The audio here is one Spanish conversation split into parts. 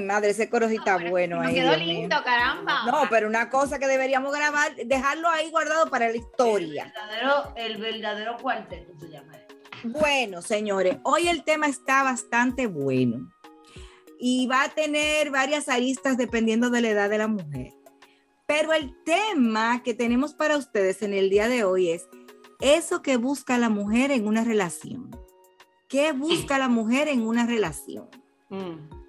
Mi madre, ese coro sí está bueno Nos ahí. quedó Dios mío. lindo, caramba. No, pero una cosa que deberíamos grabar, dejarlo ahí guardado para la historia. El verdadero, el verdadero cuarteto se llama. Bueno, señores, hoy el tema está bastante bueno y va a tener varias aristas dependiendo de la edad de la mujer. Pero el tema que tenemos para ustedes en el día de hoy es eso que busca la mujer en una relación. ¿Qué busca la mujer en una relación? Mm.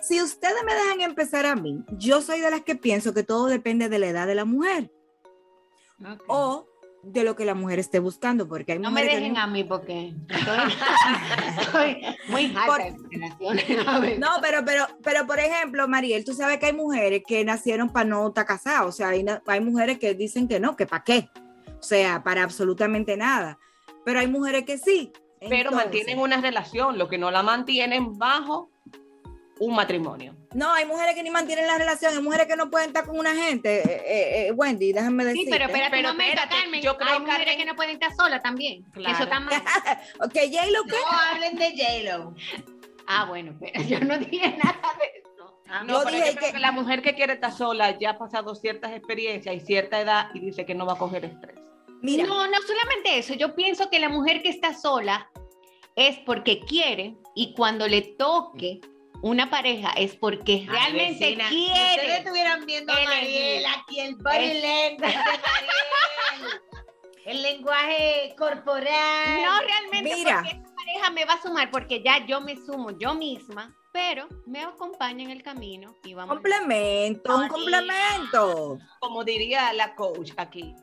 Si ustedes me dejan empezar a mí, yo soy de las que pienso que todo depende de la edad de la mujer o de lo que la mujer esté buscando, porque hay No me dejen a mí porque estoy, estoy muy Por-. No, pero, pero, pero por ejemplo, Mariel, tú sabes que hay mujeres que nacieron para no estar casadas. O sea, hay, hay mujeres que dicen que no, que para qué. O sea, para absolutamente nada. Pero hay mujeres que sí. pero Entonces, mantienen una relación, lo que no la mantienen bajo un matrimonio. No, hay mujeres que ni mantienen la relación. Hay mujeres que no pueden estar con una gente. Eh, eh, eh, Wendy, déjame decir. Sí, pero espérate Pero momento, espérate, Carmen. yo creo, Hay mujeres Carmen- que no pueden estar solas también. Claro. Eso está mal. Ok, J-Lo, ¿qué? No hablen de J-Lo. Ah, bueno, pero yo no dije nada de eso. Ah, No, Yo pero dije yo creo que- que la mujer que quiere estar sola ya ha pasado ciertas experiencias y cierta edad y dice que no va a coger estrés. Mira, No, no solamente eso. Yo pienso que la mujer que está sola es porque quiere y cuando le toque una pareja es porque realmente vecina, quiere. ustedes estuvieran viendo a. Mariel aquí el body Es- language de Mariel. El lenguaje corporal. No realmente Mira. porque esa pareja me va a sumar porque ya yo me sumo yo misma, pero me acompaña en el camino y vamos. complemento, un Ay. complemento. Como diría la coach aquí,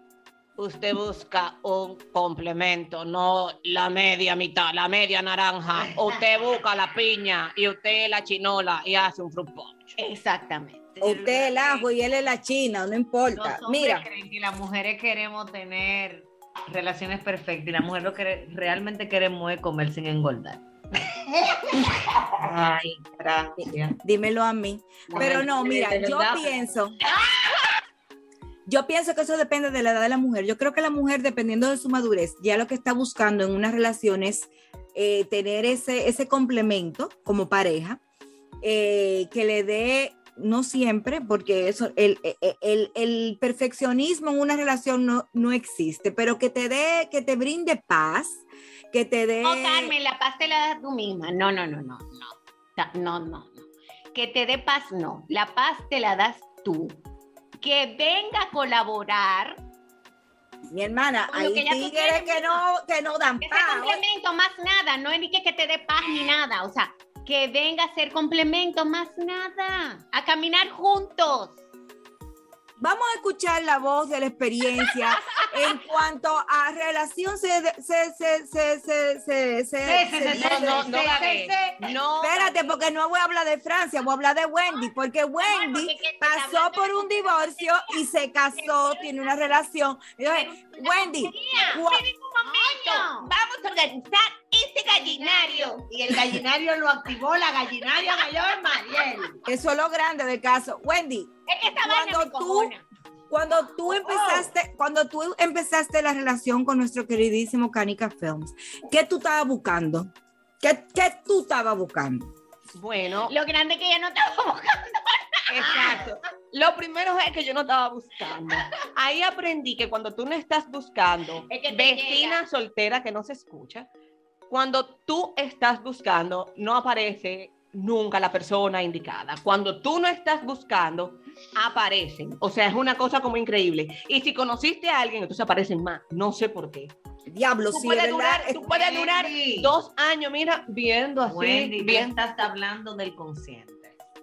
usted busca un complemento, no la media mitad, la media naranja. Usted busca la piña y usted la chinola y hace un fruit punch. Exactamente. Usted el ajo y él es la china, no Los importa. hombres Mira, creen que las mujeres queremos tener relaciones perfectas y la mujer lo que realmente queremos es comer sin engordar. Ay, gracias. dímelo a mí. Pero no, mira, yo pienso. Yo pienso que eso depende de la edad de la mujer. Yo creo que la mujer, dependiendo de su madurez, ya lo que está buscando en una relación es eh, tener ese, ese complemento como pareja, eh, que le dé, no siempre, porque eso, el, el- el- el perfeccionismo en una relación no, no existe, pero que te dé, que te brinde paz, que te dé... No, Carmen, la paz te la das tú misma. No, no, no, no, no. No, no, no. Que te dé paz, no. La paz te la das tú. Que venga a colaborar. Mi hermana, hay tigres que no, que no dan paz. complemento, más nada. No es ni que, que te dé paz ni nada. O sea, que venga a ser complemento, más nada. A caminar juntos. Vamos a escuchar la voz de la experiencia en cuanto a relación se se se se se se se- se- No, no, Espérate, porque no voy a hablar de Francia, voy a hablar de Wendy, porque Wendy pasó por un divorcio y se casó, tiene una relación. Wendy. Vamos a organizar este gallinario. Y el gallinario lo activó la gallinaria mayor Mariel. eso es lo grande del caso. Wendy, Es que esta vaina me cuando tú, cuando tú empezaste, cuando tú empezaste la relación con nuestro queridísimo Canica Films, ¿qué tú estabas buscando? ¿Qué, qué tú estabas buscando? bueno, Lo grande que ella no estaba buscando. Exacto. Lo primero es que yo no estaba buscando. Ahí aprendí que cuando tú no estás buscando, Es que vecina llega. soltera que no se escucha, cuando tú estás buscando, no aparece nunca la persona indicada. Cuando tú no estás buscando, aparecen. O sea, es una cosa como increíble. Y si conociste a alguien, entonces aparecen más. No sé por qué. Diablo, Tú sí, puedes es durar, tú puedes durar dos años, mira, viendo así, Wendy, viendo. estás hablando del consciente,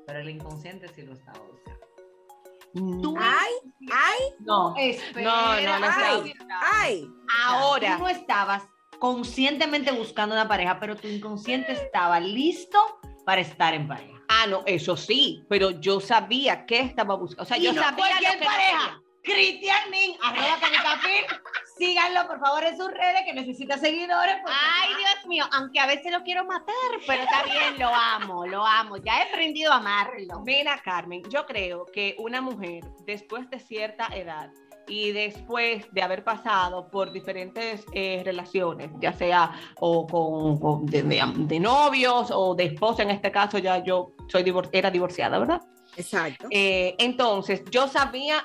pero el inconsciente sí lo estaba usando. Tú- Ay, ay, no, Espera, no, no, no ay, ay. Ahora, Tú no estabas conscientemente buscando una pareja, pero tu inconsciente estaba listo para estar en pareja. Ah, no, eso sí, pero yo sabía que estaba buscando. O sea, yo no sabía cualquier lo que no pareja. Cristian Nin, arroba Canicafil. Síganlo, por favor, en sus redes, que necesita seguidores. porque- Ay, Dios mío, aunque a veces lo quiero matar, pero está bien, lo amo, lo amo. Ya he aprendido a amarlo. Mira, Carmen, yo creo que una mujer después de cierta edad y después de haber pasado por diferentes eh, relaciones, ya sea o con, con- de, de- de novios o de esposa, en este caso ya yo soy divor- era divorciada, ¿verdad? Exacto. Eh, entonces, yo sabía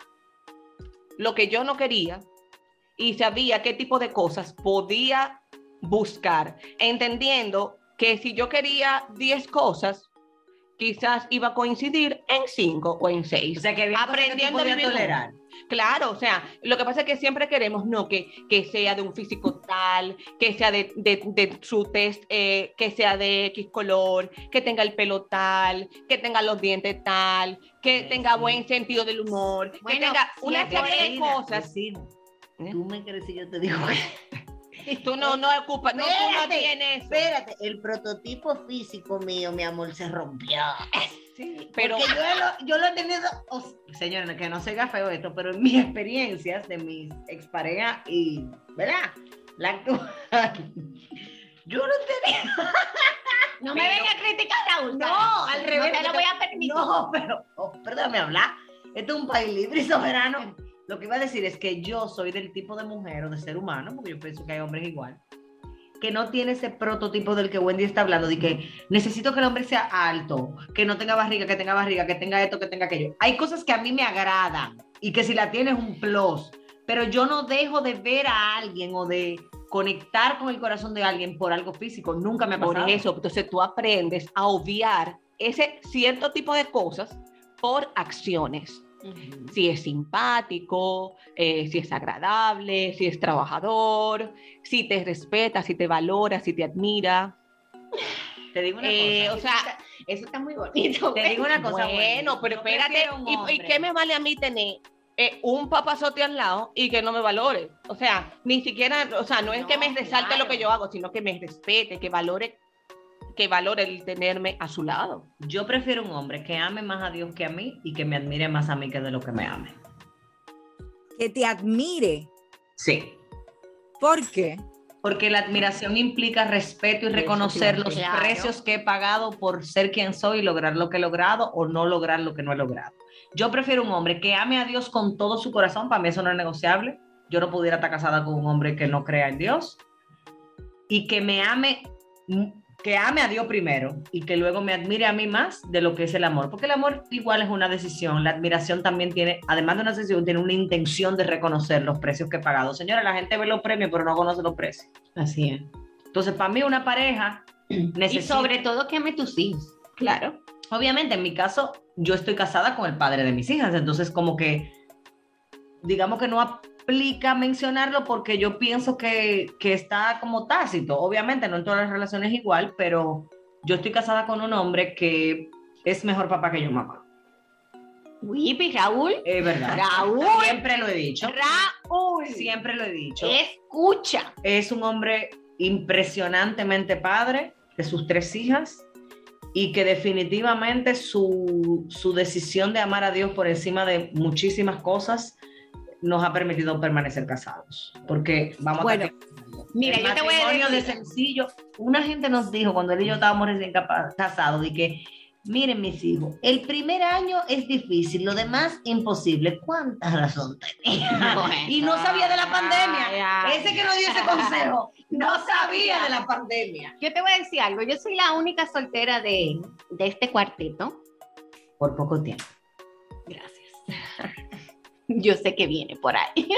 lo que yo no quería y sabía qué tipo de cosas podía buscar, entendiendo que si yo quería 10 cosas, quizás iba a coincidir en 5 o en 6. O sea, que había cosas que tú Aprendiendo a vivir tolerar. Claro, o sea, lo que pasa es que siempre queremos, no, que, que sea de un físico tal, que sea de, de- de su test, eh, que sea de X color, que tenga el pelo tal, que tenga los dientes tal, que Sí, tenga sí. buen sentido del humor, Bueno, que tenga una serie de cosas. ¿Eh? Tú me crees si yo te digo Tú no, no ocupas, no, tú no Espérate, tienes. Espérate, el prototipo físico mío, mi amor, se rompió. Sí, pero Porque yo lo, yo lo he tenido. o sea, Señores, que no se haga feo esto, pero en mis experiencias de mis exparejas y, ¿verdad? La actual, yo no tenía. No me venga a criticar, Raúl. No, al revés. No te lo voy a permitir. No, pero, oh, perdóname hablar. Esto es un país libre y soberano. Lo que iba a decir es que yo soy del tipo de mujer o de ser humano, porque yo pienso que hay hombres igual, que no tiene ese prototipo del que Wendy está hablando, de que necesito que el hombre sea alto, que no tenga barriga, que tenga barriga, que tenga esto, que tenga aquello. Hay cosas que a mí me agradan y que si la tienes es un plus, pero yo no dejo de ver a alguien o de conectar con el corazón de alguien por algo físico. Nunca me ha pasado. por eso, entonces tú aprendes a obviar ese cierto tipo de cosas por acciones. Si es simpático, eh, si es agradable, si es trabajador, si te respeta, si te valora, si te admira. Te digo una Eh, cosa. o sea, Eso está muy bonito. Te digo una cosa, bueno, pero espérate, ¿y, qué me vale a mí tener eh, un papazote al lado y que no me valore? O sea, ni siquiera, o sea, no es No, que me resalte claro. lo que yo hago, sino que me respete, que valore, que valore el tenerme a su lado. Yo prefiero un hombre que ame más a Dios que a mí y que me admire más a mí que de lo que me ame. Que te admire. Sí. ¿Por qué? Porque la admiración implica respeto y reconocer los claro. precios que he pagado por ser quien soy y lograr lo que he logrado o no lograr lo que no he logrado. Yo prefiero un hombre que ame a Dios con todo su corazón, para mí eso no es negociable. Yo no pudiera estar casada con un hombre que no crea en Dios y que me ame, que ame a Dios primero y que luego me admire a mí más de lo que es el amor, porque el amor igual es una decisión, la admiración también tiene, además de una decisión, tiene una intención de reconocer los precios que he pagado. Señora, la gente ve los premios, pero no conoce los precios. Así es. Entonces, para mí una pareja Y necesita... sobre todo que ame tus hijos. Claro. Obviamente, en mi caso, yo estoy casada con el padre de mis hijas, entonces como que, digamos que no aplica mencionarlo porque yo pienso que, que está como tácito. Obviamente, no en todas las relaciones igual, pero yo estoy casada con un hombre que es mejor papá que yo mamá. Wipi, Raúl. Es verdad. Raúl. Siempre lo he dicho. Raúl. Siempre lo he dicho. Escucha. es un hombre impresionantemente padre de sus tres hijas y que definitivamente su, su decisión de amar a Dios por encima de muchísimas cosas nos ha permitido permanecer casados. Porque vamos Bueno, a Mira, el yo te voy a decir. de sencillo. Una gente nos dijo cuando él y yo estábamos recién casados de que, miren mis hijos, el primer año es difícil, lo demás imposible. ¿Cuánta razón tenía? y no sabía de la pandemia. Ese que nos dio ese consejo no sabía de la pandemia. Yo te voy a decir algo. Yo soy la única soltera de, de este cuarteto. Por poco tiempo. Gracias. Yo sé que viene por ahí.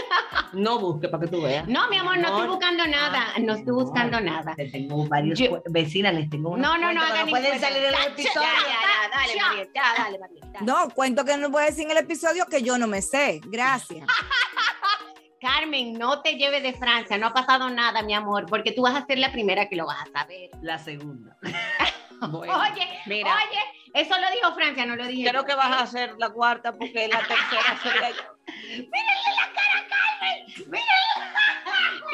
No busque para que tú veas. No, mi amor, no estoy buscando nada. No estoy buscando nada. Te tengo varios Yo- vecinas, les tengo unos No, no, no, hagan pueden ni salir en los cuento. Ya, ya, ya, dale, Ya. Dale, Mariel, dale. No, cuento que no voy a decir en el episodio que yo no me sé. Gracias. Carmen, no te lleves de Francia, no ha pasado nada, mi amor, porque tú vas a ser la primera que lo vas a saber. La segunda. Bueno, Oye, mira. oye, eso lo dijo Francia, no lo dije. creo yo, que vas a hacer la cuarta porque la tercera sería yo.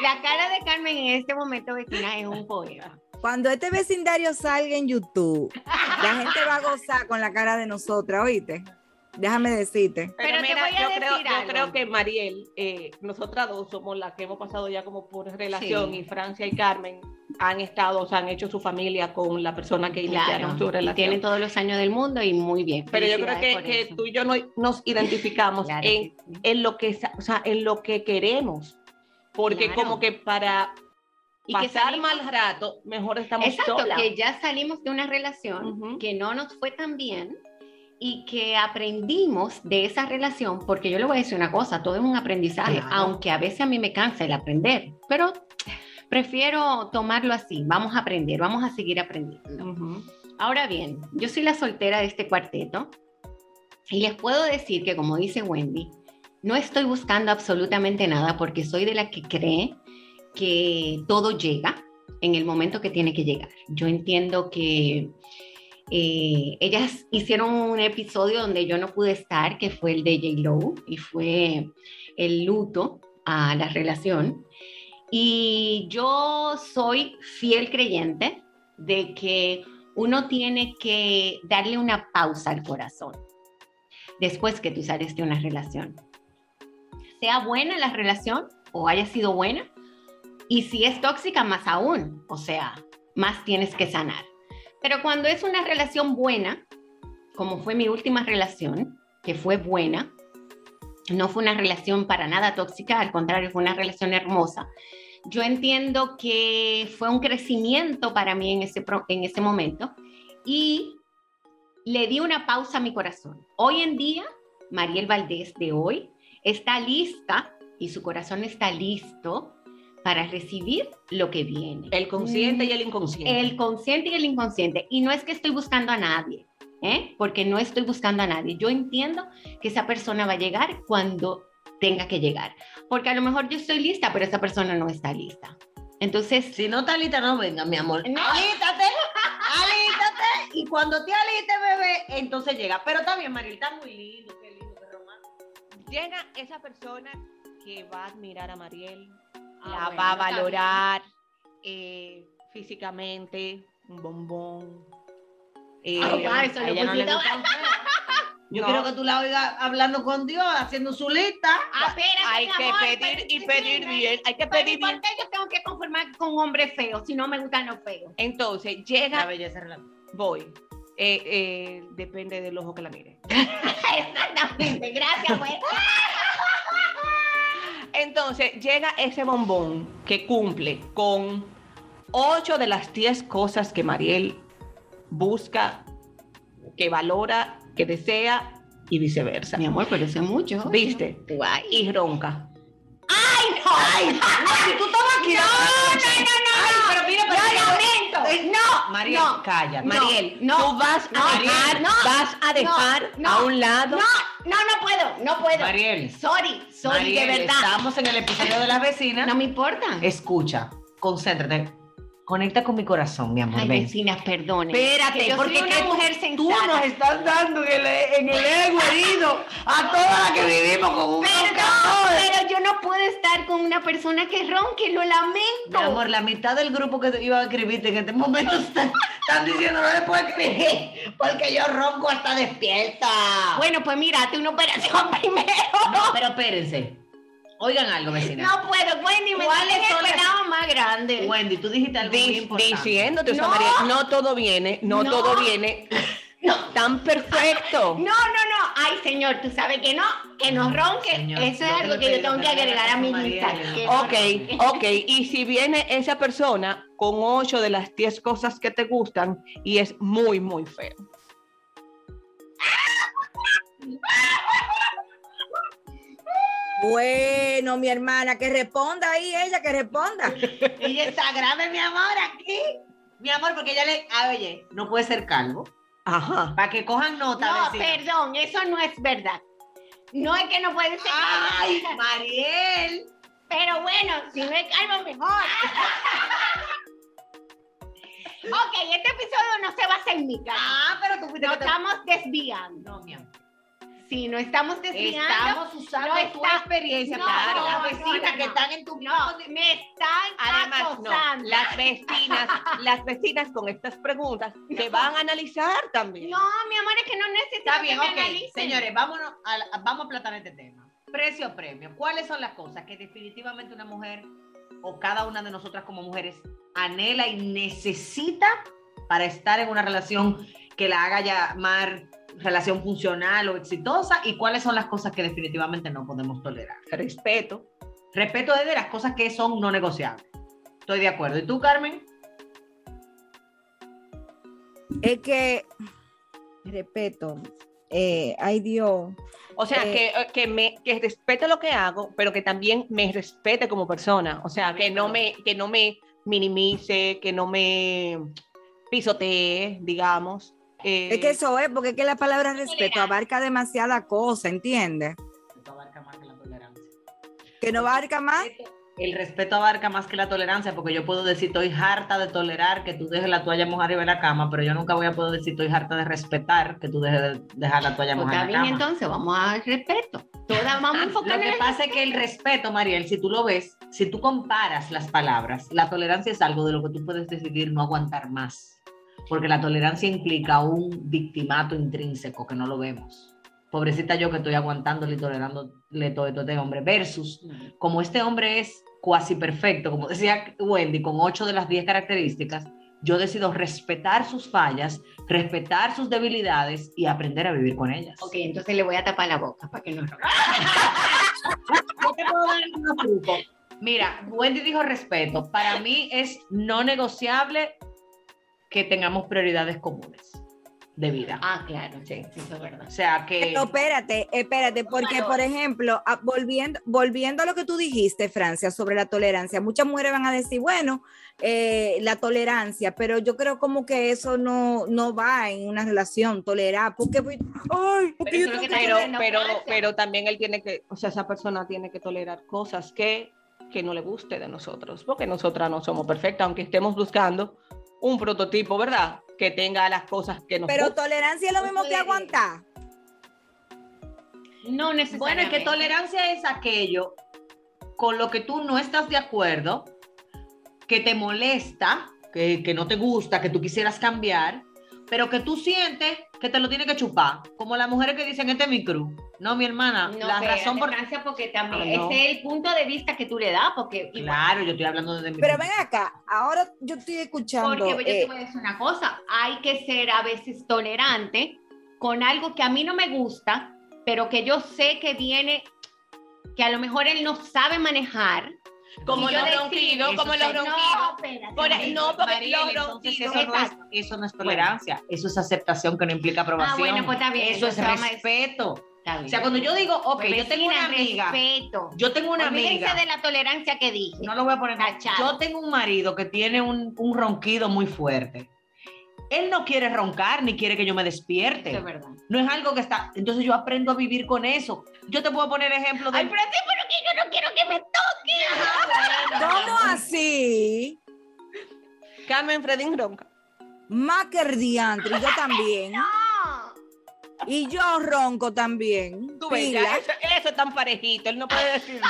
La cara de Carmen en este momento, vecina, es un poema. Cuando este vecindario salga en YouTube, la gente va a gozar con la cara de nosotras, ¿oíste? Déjame decirte. Pero te mira, voy a yo, decir creo, yo creo que Mariel, eh, nosotras dos somos las que hemos pasado ya como por relación Sí. y Francia y Carmen han estado, o sea, han hecho su familia con la persona que iniciaron su Claro, y relación. tienen todos los años del mundo y muy bien. Pero yo creo que, tú y yo no- nos identificamos Claro en, sí. en lo que, o sea, en lo que queremos. Porque Claro. como que para Y que pasar salimos- mal rato, mejor estamos Exacto, solas. que ya salimos de una relación que no nos fue tan bien y que aprendimos de esa relación, porque yo le voy a decir una cosa, todo es un aprendizaje, Claro. aunque a veces a mí me cansa el aprender, pero prefiero tomarlo así, vamos a aprender, vamos a seguir aprendiendo. Ahora bien, yo soy la soltera de este cuarteto y les puedo decir que, como dice Wendy, no estoy buscando absolutamente nada porque soy de la que cree que todo llega en el momento que tiene que llegar. Yo entiendo que eh, ellas hicieron un episodio donde yo no pude estar, que fue el de J-Lo, y fue el luto a la relación. Y yo soy fiel creyente de que uno tiene que darle una pausa al corazón después que tú sales de una relación. Sea buena la relación o haya sido buena, y si es tóxica, más aún, o sea, más tienes que sanar. Pero cuando es una relación buena, como fue mi última relación, que fue buena, no fue una relación para nada tóxica, al contrario, fue una relación hermosa. Yo entiendo que fue un crecimiento para mí en ese, en ese momento y le di una pausa a mi corazón. Hoy en día, Mariel Valdés de hoy está lista y su corazón está listo para recibir lo que viene. El consciente y el inconsciente. El consciente y el inconsciente. Y no es que estoy buscando a nadie, ¿eh? porque no estoy buscando a nadie. Yo entiendo que esa persona va a llegar cuando tenga que llegar. Porque a lo mejor yo estoy lista, pero esa persona no está lista. Entonces, Si no está lista, no venga, mi amor. No. Alístate, alístate. Y cuando te aliste, bebé, entonces llega. Pero está bien, Mariel, está muy lindo, qué lindo, qué romántico. Llega esa persona que va a admirar a Mariel, Ah, la bueno, va a valorar eh, físicamente, un bombón. Eh, Ah, va, eso a ella no le feos. Yo No. quiero que tú la oigas hablando con Dios, haciendo su lista. Ah, espérate, Hay mi que amor, pedir y pedir sí, bien, hay que Pero ¿y pedir por bien. yo tengo que conformar con un hombre feo si no me gustan los feos? Entonces, La llega, belleza relativa. voy. Eh, eh, depende del ojo que la mire. Exactamente, gracias, güey. Entonces, llega ese bombón que cumple con ocho de las diez cosas que Mariel busca, que valora, que desea y viceversa. Mi amor, pero eso es mucho. ¿Viste? Guay. Y ronca. ¡Ay, no! ¡Ay, Si tú estabas aquí. No, no, no, no, Ay, no. pero mira, Yo pero- lamento. No, Mariel, no. calla. No, Mariel, no, tú vas a no, dejar, no, vas a dejar no, a un lado. No, no, no puedo, no puedo. Mariel. Sorry, sorry, Mariel, de verdad. Estamos en el episodio de las vecinas. No me importa. Escucha, concéntrate. Conecta con mi corazón, mi amor. Ay, vecinas, perdone. Espérate, que yo porque soy una que tú- mujer tú sensata. nos estás dando en el, en el ego herido a todas las que vivimos con un Perdón, pero yo no puedo estar con una persona que ronque, lo lamento. Mi amor, la mitad del grupo que iba a escribirte en este momento están, están diciendo no le puedo escribir porque yo ronco hasta despierta. Bueno, pues mira, hazte una operación primero. No, pero espérense. Oigan algo, vecina. No puedo, Wendy, me ¿Cuáles son las- pelado más grande. Wendy, tú dijiste algo muy importante. diciéndote, No. Mariel, no todo viene, no, No. todo viene tan perfecto. No, no, no. Ay, señor, tú sabes que no, que no ronque. Señor, Eso es algo lo que yo tengo que agregar a mi lista. No. Ok, ok. Y si viene esa persona con ocho de las diez cosas que te gustan y es muy, muy feo. Bueno, mi hermana, que responda ahí ella, que responda. Ella está grave, mi amor, aquí. Mi amor, porque ella le. Ah, oye, no puede ser calvo. Ajá. Para que cojan nota. No, vecina. perdón, eso no es verdad. No es que no puede ser. Ay, Mariel. Pero bueno, si no es calvo, mejor. ok, este episodio no se va a hacer mi cara. Ah, pero tú fuiste Nos te- estamos desviando. No, mi amor. Sí, no estamos desviando. Estamos usando No tu está- experiencia No, para no, las no, vecinas no, que no. están en tu No, me están Además, no, acosando. las vecinas, las vecinas con estas preguntas te van a analizar también. No, mi amor, es que no necesito Está bien, que me analicen. Señores, vámonos a, vamos a platar este tema. Precio premio. ¿Cuáles son las cosas que definitivamente una mujer o cada una de nosotras como mujeres anhela y necesita para estar en una relación que la haga llamar relación funcional o exitosa? ¿Y cuáles son las cosas que definitivamente no podemos tolerar? Respeto. Respeto es de las cosas que son no negociables. Estoy de acuerdo. ¿Y tú, Carmen? Es que, respeto, eh, ay Dios, O sea, Eh, que, eh, que, me, que respete lo que hago, pero que también me respete como persona. O sea, que no me, que no me minimice, que no me pisotee, digamos. Eh, es que eso es, porque es que la palabra respeto abarca demasiada cosa, ¿entiendes? Esto abarca más que la tolerancia. Que no abarca más. El respeto abarca más que la tolerancia, porque yo puedo decir, estoy harta de tolerar que tú dejes la toalla mojada arriba de la cama, pero yo nunca voy a poder decir, estoy harta de respetar que tú dejes de dejar la toalla mojada está en la bien, cama. entonces vamos al respeto. Todas vamos a Lo que pasa es que el respeto, Mariel, si tú lo ves, si tú comparas las palabras, la tolerancia es algo de lo que tú puedes decidir no aguantar más, porque la tolerancia implica un victimato intrínseco que no lo vemos. Pobrecita yo que estoy aguantándole y tolerándole todo esto a este hombre, versus como este hombre es cuasi perfecto, como decía Wendy, con ocho de las 10 características, yo decido respetar sus fallas, respetar sus debilidades y aprender a vivir con ellas. Ok, entonces le voy a tapar la boca para que no te puedo dar trucos. Mira, Wendy dijo respeto. Para mí es no negociable que tengamos prioridades comunes de vida. Ah, claro, sí, eso es verdad. O sea que Pero espérate, espérate, porque por ejemplo, ah, volviendo, volviendo a lo que tú dijiste, Francia, sobre la tolerancia, muchas mujeres van a decir, bueno, eh, la tolerancia, pero yo creo como que eso no, no va en una relación, tolerar, porque, pues, ay, porque Pero yo tengo que pero, pero, pero también él tiene que, o sea, esa persona tiene que tolerar cosas que, que no le guste de nosotros, porque nosotras no somos perfectas, aunque estemos buscando un prototipo, ¿verdad? Que tenga las cosas que nos Pero gustan. tolerancia es lo mismo que aguantar. No bueno, es necesariamente. que tolerancia es aquello con lo que tú no estás de acuerdo, que te molesta, que, que no te gusta, que tú quisieras cambiar, pero que tú sientes que te lo tiene que chupar, como las mujeres que dicen este es mi cruz. No, mi hermana, No, la razón por porque también Ah, no. ese es el punto de vista que tú le das, porque Claro, yo estoy hablando desde mi Pero punto. ven acá, ahora yo estoy escuchando. Porque yo eh, te voy a decir una cosa, hay que ser a veces tolerante con algo que a mí no me gusta, pero que yo sé que viene, que a lo mejor él no sabe manejar. Como los decir, ronquidos, como los sí, ronquidos. No, espérate, porque Mariel, los entonces ronquidos- eso no, es, eso no es tolerancia, eso es aceptación que no implica aprobación. Ah, bueno, pues está bien, Eso es respeto. O sea, cuando yo digo, ok, Pues, yo tengo vecina, una amiga, respeto. yo tengo una Olvídense amiga, de la tolerancia que dije. no lo voy a poner, Tachado. yo tengo un marido que tiene un, un ronquido muy fuerte. Él no quiere roncar ni quiere que yo me despierte. Es verdad. No es algo que está. Entonces yo aprendo a vivir con eso. Yo te puedo poner ejemplo de. Ay, pero sí, pero que yo no quiero que me toque. ¿Cómo así? Carmen Fredín ronca. Más que el diantre, y yo también. No. Y yo ronco también. Tú ves, ya, eso, eso es tan parejito, él no puede decir.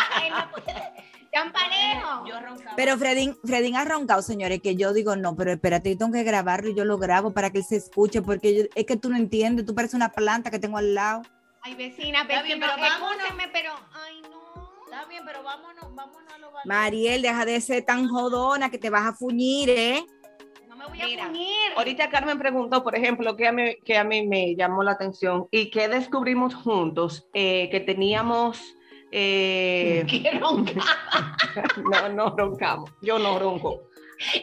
Yo roncaba. Pero Fredín, Fredín ha roncado, señores, que yo digo, no, pero espérate, yo tengo que grabarlo y yo lo grabo para que él se escuche, porque yo- es que tú no entiendes, tú pareces una planta que tengo al lado. Ay, vecina, Está bien, pero vámonos. escúcheme, pero, ay, no. Está bien, pero vámonos, vámonos a lo valioso. Mariel, deja de ser tan jodona que te vas a fuñir, ¿eh? No me voy a Mira, unir. Ahorita Carmen preguntó, por ejemplo, que a mí, que a mí me llamó la atención y que descubrimos juntos eh, que teníamos. Eh, un no, no roncamos. Yo no ronco.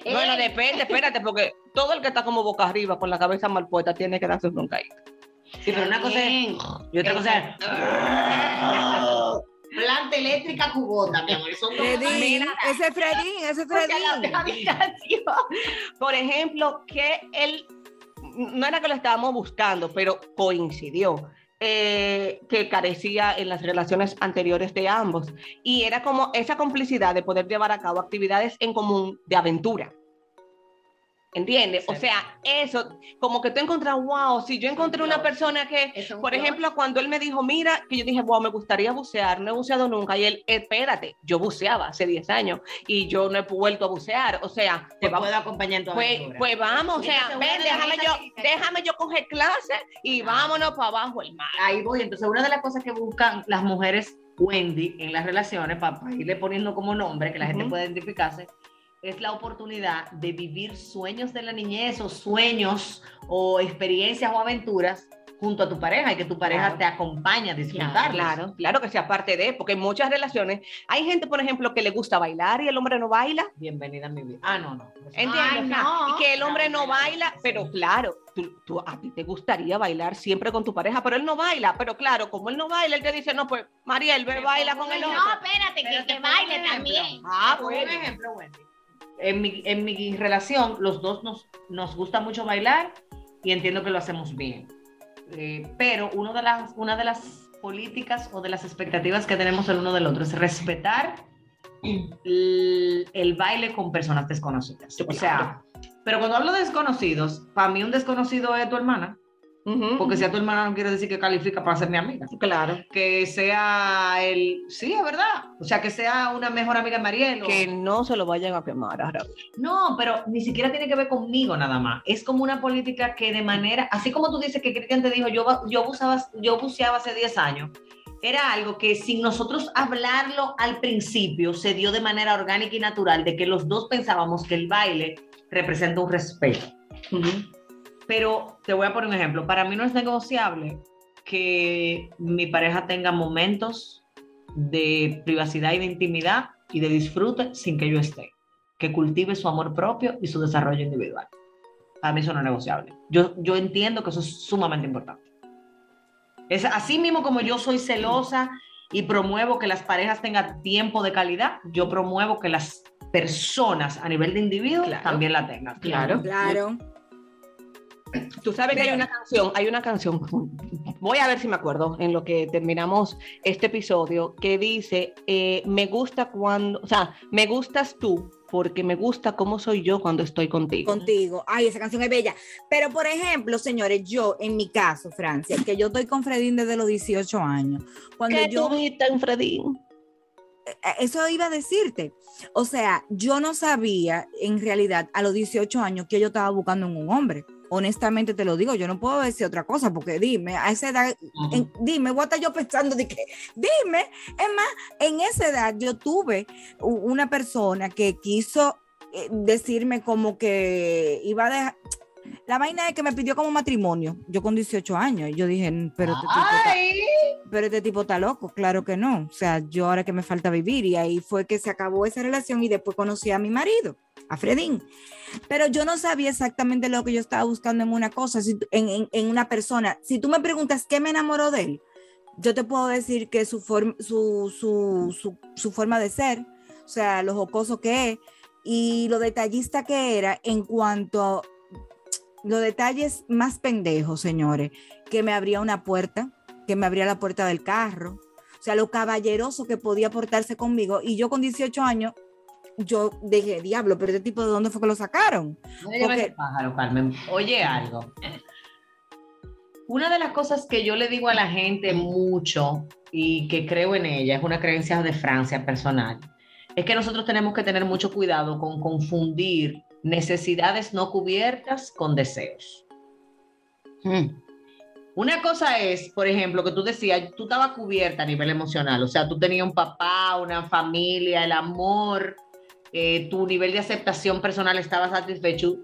Bueno, Eh. depende, espérate, porque todo el que está como boca arriba con la cabeza mal puesta tiene que darse un roncadito. Sí, pero una cosa es. Y otra cosa es. Planta eléctrica cubota, mi amor. Son dos Fredín, ese es Fredín, ese Fredín. por ejemplo, que él, no era que lo estábamos buscando, pero coincidió, eh, que carecía en las relaciones anteriores de ambos. Y era como esa complicidad de poder llevar a cabo actividades en común de aventura. ¿Entiendes? O sea, eso, como que tú encontrás, wow, si yo encontré una persona que, un por ejemplo, cuando él me dijo, mira, que yo dije, wow, me gustaría bucear, no he buceado nunca, y él, espérate, yo buceaba hace 10 años y yo no he vuelto a bucear, o sea, Te va- puedo acompañar en tu pues, pues vamos, o sea, ven, déjame yo, que- déjame yo coger clases y vámonos para abajo el mar. Ahí voy. Entonces, una de las cosas que buscan las mujeres Wendy en las relaciones, para irle poniendo como nombre, que la gente pueda identificarse, es la oportunidad de vivir sueños de la niñez o sueños o experiencias o aventuras junto a tu pareja y que tu pareja Claro. te acompañe a disfrutarlas. Claro, claro que sea parte de, porque en muchas relaciones hay gente, por ejemplo, que le gusta bailar y el hombre no baila. Bienvenida a mi vida. Ah, no, no. ¿Entiendes? No. Y que el hombre no No, baila, sí. pero claro, tú, tú- a ti te gustaría bailar siempre con tu pareja, pero él no baila. Pero claro, como él no baila, él te dice, no, pues, Mariel, ve, baila con el otro. No, espérate, Pero que, te que baile también. Ah, bueno. Un ejemplo, Wendy. En mi, en mi relación, los dos nos, nos gusta mucho bailar y entiendo que lo hacemos bien. Eh, pero uno de las, una de las políticas o de las expectativas que tenemos el uno del otro es respetar el, el baile con personas desconocidas. O sea, pero cuando hablo de desconocidos, para mí un desconocido es tu hermana, Ujú. porque si a tu hermana no quiere decir que califica para ser mi amiga Claro. que sea el, sí, es verdad, o sea, que sea una mejor amiga de Mariel. o- Que no se lo vayan a quemar ahora. No, pero ni siquiera tiene que ver conmigo nada más. Es como una política que de manera, así como tú dices que Cristian te dijo, yo, yo, buceaba, yo buceaba hace 10 años, era algo que sin nosotros hablarlo al principio se dio de manera orgánica y natural, de que los dos pensábamos que el baile representa un respeto. Pero te voy a poner un ejemplo. Para mí no es negociable que mi pareja tenga momentos de privacidad y de intimidad y de disfrute sin que yo esté. Que cultive su amor propio y su desarrollo individual. Para mí eso no es negociable. Yo, yo entiendo que eso es sumamente importante. Es así mismo como yo soy celosa y promuevo que las parejas tengan tiempo de calidad, yo promuevo que las personas a nivel de individuo Claro. también la tengan. Claro. Claro. Tú sabes que hay una canción, hay una canción, voy a ver si me acuerdo en lo que terminamos este episodio, que dice, eh, me gusta cuando, o sea, me gustas tú porque me gusta cómo soy yo cuando estoy contigo. Contigo. Ay, esa canción es bella. Pero, por ejemplo, señores, yo, en mi caso, Francia, que yo estoy con Fredín desde los 18 años. Cuando ¿Qué yo. tuviste en Fredín? Eh, Eso iba a decirte. O sea, yo no sabía en realidad a los 18 años que yo estaba buscando en un hombre. Honestamente te lo digo, yo no puedo decir otra cosa porque dime, a esa edad, en- dime, voy a estar yo pensando de que, dime, es más, en esa edad yo tuve una persona que quiso eh, decirme como que iba a dejar, la vaina es que me pidió como matrimonio, yo con 18 años, y yo dije, "Mm, pero este tipo está- pero este tipo está loco, claro que no. O sea, yo ahora que me falta vivir y ahí fue que se acabó esa relación y después conocí a mi marido, a Fredín. Pero yo no sabía exactamente lo que yo estaba buscando en una cosa, si en, en- en una persona. Si tú me preguntas qué me enamoró de él, yo te puedo decir que su, form- su, su, su, su forma de ser, o sea, lo jocoso que es y lo detallista que era en cuanto a los detalles más pendejos, señores, que me abría una puerta, que me abría la puerta del carro, o sea, lo caballeroso que podía portarse conmigo. Y yo con 18 años, yo dije, diablo, pero este tipo de dónde fue que lo sacaron. Porque- pájaro, Carmen. Oye algo. Una de las cosas que yo le digo a la gente mucho y que creo en ella, es una creencia de Francia personal, es que nosotros tenemos que tener mucho cuidado con confundir necesidades no cubiertas con deseos. Una cosa es, por ejemplo, que tú decías, tú estabas cubierta a nivel emocional, o sea, tú tenías un papá, una familia, el amor, eh, tu nivel de aceptación personal estaba satisfecho,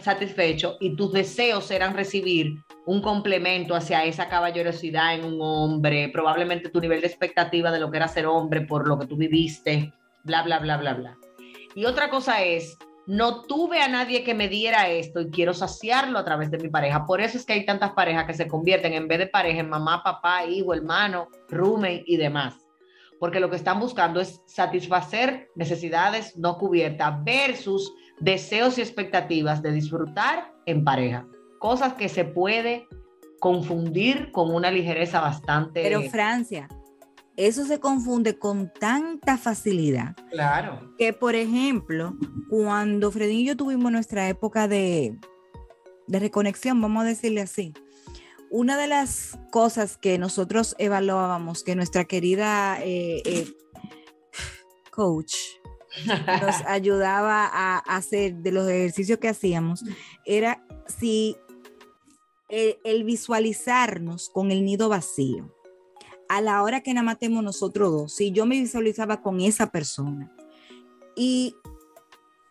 satisfecho y tus deseos eran recibir un complemento hacia esa caballerosidad en un hombre, probablemente tu nivel de expectativa de lo que era ser hombre por lo que tú viviste, bla, bla, bla, bla, bla. Y otra cosa es, no tuve a nadie que me diera esto y quiero saciarlo a través de mi pareja. Por eso es que hay tantas parejas que se convierten en vez de pareja en mamá, papá, hijo, hermano, roommate y demás. porque lo que están buscando es satisfacer necesidades no cubiertas versus deseos y expectativas de disfrutar en pareja. Cosas que se puede confundir con una ligereza bastante... Pero Francia, eso se confunde con tanta facilidad claro. que, por ejemplo, cuando Fredín y yo tuvimos nuestra época de, de reconexión, vamos a decirle así, una de las cosas que nosotros evaluábamos que nuestra querida eh, eh, coach nos ayudaba a hacer de los ejercicios que hacíamos era si el, el visualizarnos con el nido vacío a la hora que nada matemos nosotros dos, si yo me visualizaba con esa persona y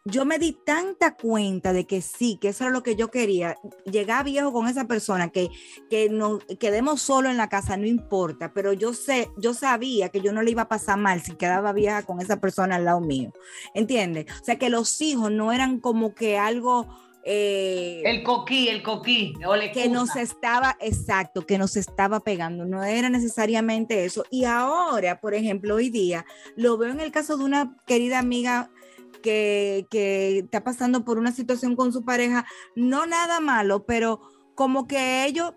yo me di tanta cuenta de que sí, que eso era lo que yo quería, llegar viejo con esa persona, que, que nos quedemos solo en la casa, no importa, pero yo sé, yo sabía que yo no le iba a pasar mal si quedaba vieja con esa persona al lado mío, ¿entiendes? O sea, que los hijos no eran como que algo... eh, El coquí, el coquí. que nos estaba, exacto, que nos estaba pegando, no era necesariamente eso. Y ahora, por ejemplo, hoy día, lo veo en el caso de una querida amiga que, que está pasando por una situación con su pareja, no nada malo, pero como que ellos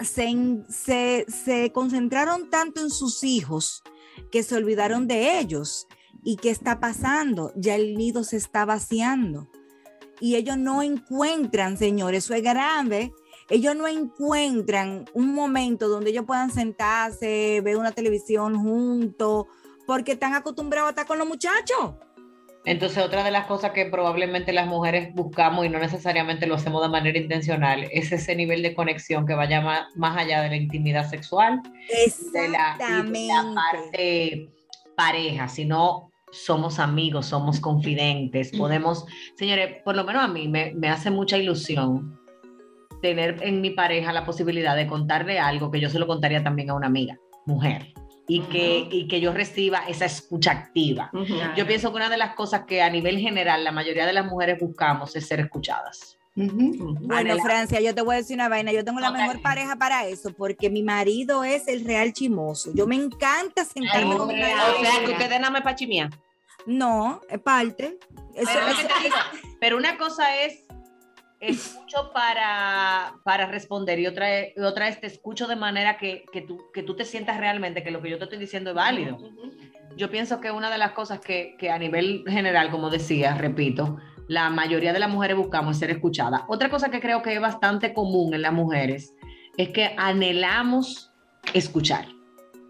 se, se, se concentraron tanto en sus hijos que se olvidaron de ellos. ¿Y qué está pasando? Ya el nido se está vaciando y ellos no encuentran, señores, eso es grave. Ellos no encuentran un momento donde ellos puedan sentarse, ver una televisión juntos, porque están acostumbrados a estar con los muchachos. Entonces, otra de las cosas que probablemente las mujeres buscamos y no necesariamente lo hacemos de manera intencional es ese nivel de conexión que vaya más, más allá de la intimidad sexual, de la, y de la parte pareja, sino somos amigos, somos confidentes, podemos, señores, por lo menos a mí me, me hace mucha ilusión tener en mi pareja la posibilidad de contarle algo que yo se lo contaría también a una amiga, mujer, y, que, y que yo reciba esa escucha activa. Yo pienso que una de las cosas que a nivel general la mayoría de las mujeres buscamos es ser escuchadas. Bueno, Anhela- Francia, yo te voy a decir una vaina. Yo tengo la mejor pareja para eso, porque mi marido es el real chimoso. Yo me encanta sentarme Ay, con marido. O sea, que ustedes nada más pa' chimía. No, es parte. Eso- Pero, eso- digo, una cosa es escucho para, para responder y otra, otra es te escucho de manera que, que, tú, que tú te sientas realmente que lo que yo te estoy diciendo es válido. Yo pienso que una de las cosas que, que a nivel general, como decía, repito, la mayoría de las mujeres buscamos ser escuchada. Otra cosa que creo que es bastante común en las mujeres es que anhelamos escuchar.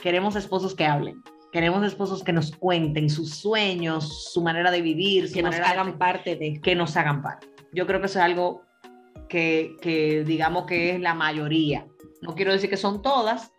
Queremos esposos que hablen. Queremos esposos que nos cuenten sus sueños, su manera de vivir, su Que nos de- hagan parte de. que nos hagan parte. Yo creo que eso es algo que, que digamos que es la mayoría. No quiero decir que son todas.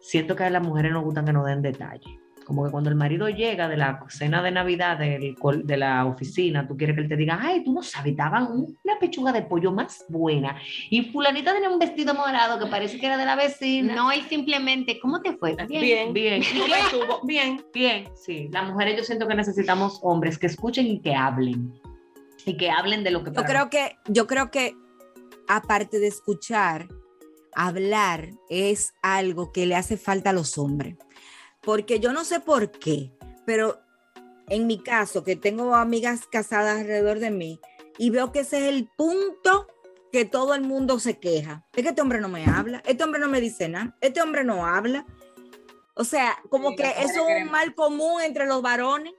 Siento que a las mujeres nos gustan que nos den detalle. Como que cuando el marido llega de la cena de Navidad del de la oficina, tú quieres que él te diga, ay, tú no sabes, estaban una pechuga de pollo más buena. Y fulanita tenía un vestido morado que parece que era de la vecina. No, él simplemente, ¿cómo te fue? Bien. Bien, ¿Cómo estuvo? Bien. bien, sí. Las mujeres yo siento que necesitamos hombres que escuchen y que hablen. Y que hablen de lo que Yo creo que, yo creo que aparte de escuchar, hablar es algo que le hace falta a los hombres. Porque yo no sé por qué, pero en mi caso, que tengo amigas casadas alrededor de mí, y veo que ese es el punto que todo el mundo se queja. Es que este hombre no me habla, este hombre no me dice nada, este hombre no habla. O sea, como que eso es un mal común entre los varones.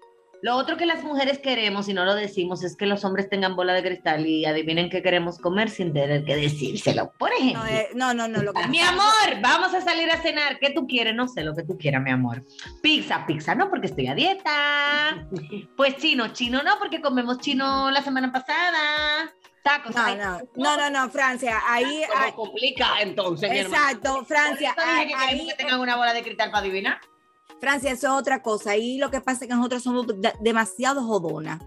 Lo otro que las mujeres queremos, y no lo decimos, es que los hombres tengan bola de cristal y adivinen qué queremos comer sin tener que decírselo. Por ejemplo, No, eh, no, no, no, lo que mi amor, vamos a salir a cenar. ¿Qué tú quieres? No sé lo que tú quieras, mi amor. Pizza, pizza, no, porque estoy a dieta. Pues chino, chino, no, porque comemos chino la semana pasada. Tacos. No, no, no, no, no, Francia, ahí, Como ahí- complica entonces, exacto, Francia, dije que ahí, tengan una bola de cristal para adivinar. Francia, eso es otra cosa. Ahí lo que pasa es que nosotros somos de- demasiado jodonas.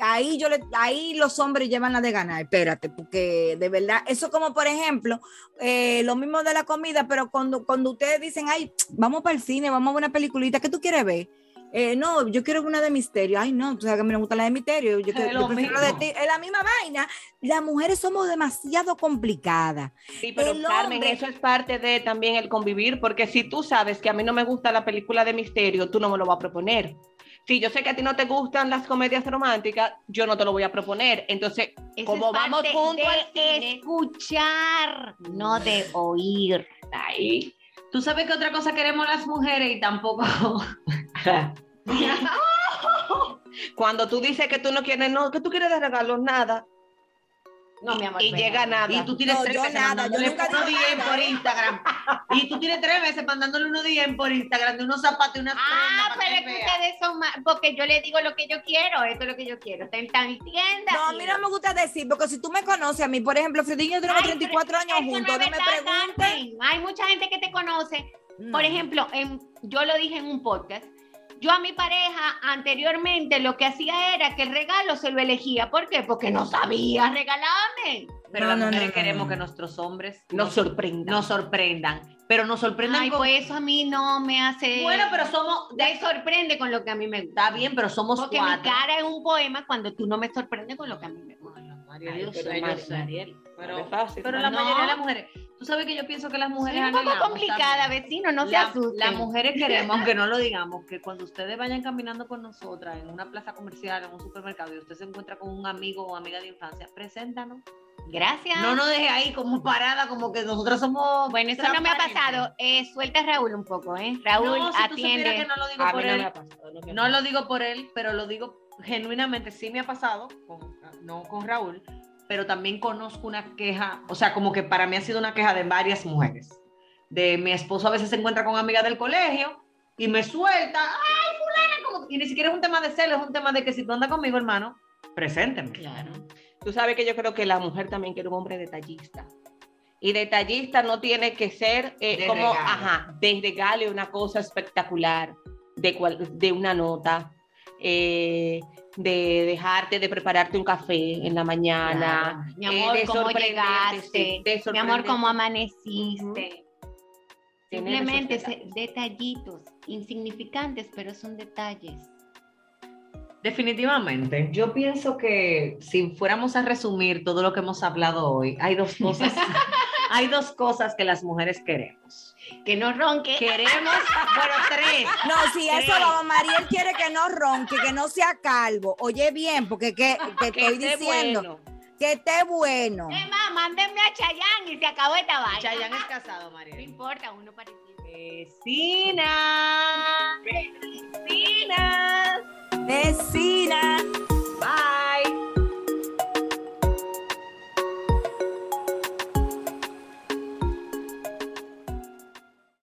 Ahí yo le, ahí los hombres llevan la de ganar, espérate, porque de verdad, eso como por ejemplo, eh, lo mismo de la comida, pero cuando, cuando ustedes dicen, ay, vamos para el cine, vamos a ver una peliculita, ¿qué tú quieres ver? Eh, no, yo quiero una de misterio. Ay, no, o sea, que a mí me gusta la de misterio. Yo, quiero- Es yo prefiero de ti. Es la misma vaina. Las mujeres somos demasiado complicadas. Sí, pero El Carmen, hombre- eso es parte de también el convivir, porque si tú sabes que a mí no me gusta la película de misterio, tú no me lo vas a proponer. Si yo sé que a ti no te gustan las comedias románticas, yo no te lo voy a proponer. Entonces, Eso como es vamos juntos de escuchar, no de oír. Ahí. Tú sabes que otra cosa queremos las mujeres y tampoco. cuando tú dices que tú no quieres, no, que tú quieres de regalos, nada, No, mi amor. y venga. llega nada. Y tú tienes No, tres yo meses nada, mandándole yo nunca digo DM por Instagram. y tú tienes tres meses mandándole unos DM por Instagram de unos zapatos y unas Ah, pero es que vea. ustedes son más, porque yo le digo lo que yo quiero, esto es lo que yo quiero. Está en tal tienda. No, a mí no me gusta decir, porque si tú me conoces a mí, por ejemplo, Freddy yo tenemos Ay, 34 pero años eso no juntos, no me preguntes. Hay mucha gente que te conoce. No. Por ejemplo, en- yo lo dije en un podcast. Yo a mi pareja anteriormente lo que hacía era que el regalo se lo elegía. ¿Por qué? Porque no sabía regalarme. Pero No, las no, mujeres no, no, queremos no. que nuestros hombres Nos sorprenda. nos sorprendan. Pero nos sorprendan Ay, con. pues eso a mí no me hace. Bueno, pero somos. me sorprende con lo que a mí me gusta. Está bien, pero somos Porque mi cara es un poema cuando tú no me sorprendes con lo que a mí me gusta. Ay, yo pero. Mariel, Pero- es fácil. Pero la No. mayoría de las mujeres. Tú sabes que yo pienso que las mujeres. un poco complicada, también. vecino, no se asusten. Las mujeres queremos, aunque no lo digamos, que cuando ustedes vayan caminando con nosotras en una plaza comercial, en un supermercado, y usted se encuentra con un amigo o amiga de infancia, preséntanos. Gracias. No nos deje ahí como parada, como que nosotras somos. Bueno, eso no me ha pasado. Eh, suelta a Raúl un poco, ¿eh? Raúl No, si atiende. que no lo digo A por no él. me ha pasado. No, lo digo por él, pero lo digo genuinamente. Sí me ha pasado, con- no con Raúl, pero también conozco una queja, o sea, como que para mí ha sido una queja de varias mujeres. De mi esposo a veces se encuentra con amigas del colegio y me suelta, ay, fulana, como-". y ni siquiera es un tema de celos, es un tema de que si tú andas conmigo, hermano, presénteme. Claro. Tú sabes que yo creo que la mujer también quiere un hombre detallista. Y detallista no tiene que ser eh, De como, regalo. ajá, de regale una cosa espectacular, de, cual- de una nota, eh, de dejarte, de prepararte un café en la mañana. Mi eh, amor, de ¿cómo llegaste? de Mi amor. ¿cómo amaneciste? Simplemente detallitos, insignificantes, pero son detalles. Definitivamente. Yo pienso que si fuéramos a resumir todo lo que hemos hablado hoy, hay dos cosas, hay dos cosas que las mujeres queremos. Que no ronque. Queremos, bueno, tres. No, si eso vamos, Mariel quiere que no ronque, que no sea calvo. Oye bien, porque que, te Que estoy esté diciendo bueno. que esté bueno. Es más, mándenme a Chayanne y se acabó esta vaina. Chayanne es casado, No María. importa, uno parecido. Vecina. Vecinas. Vecina.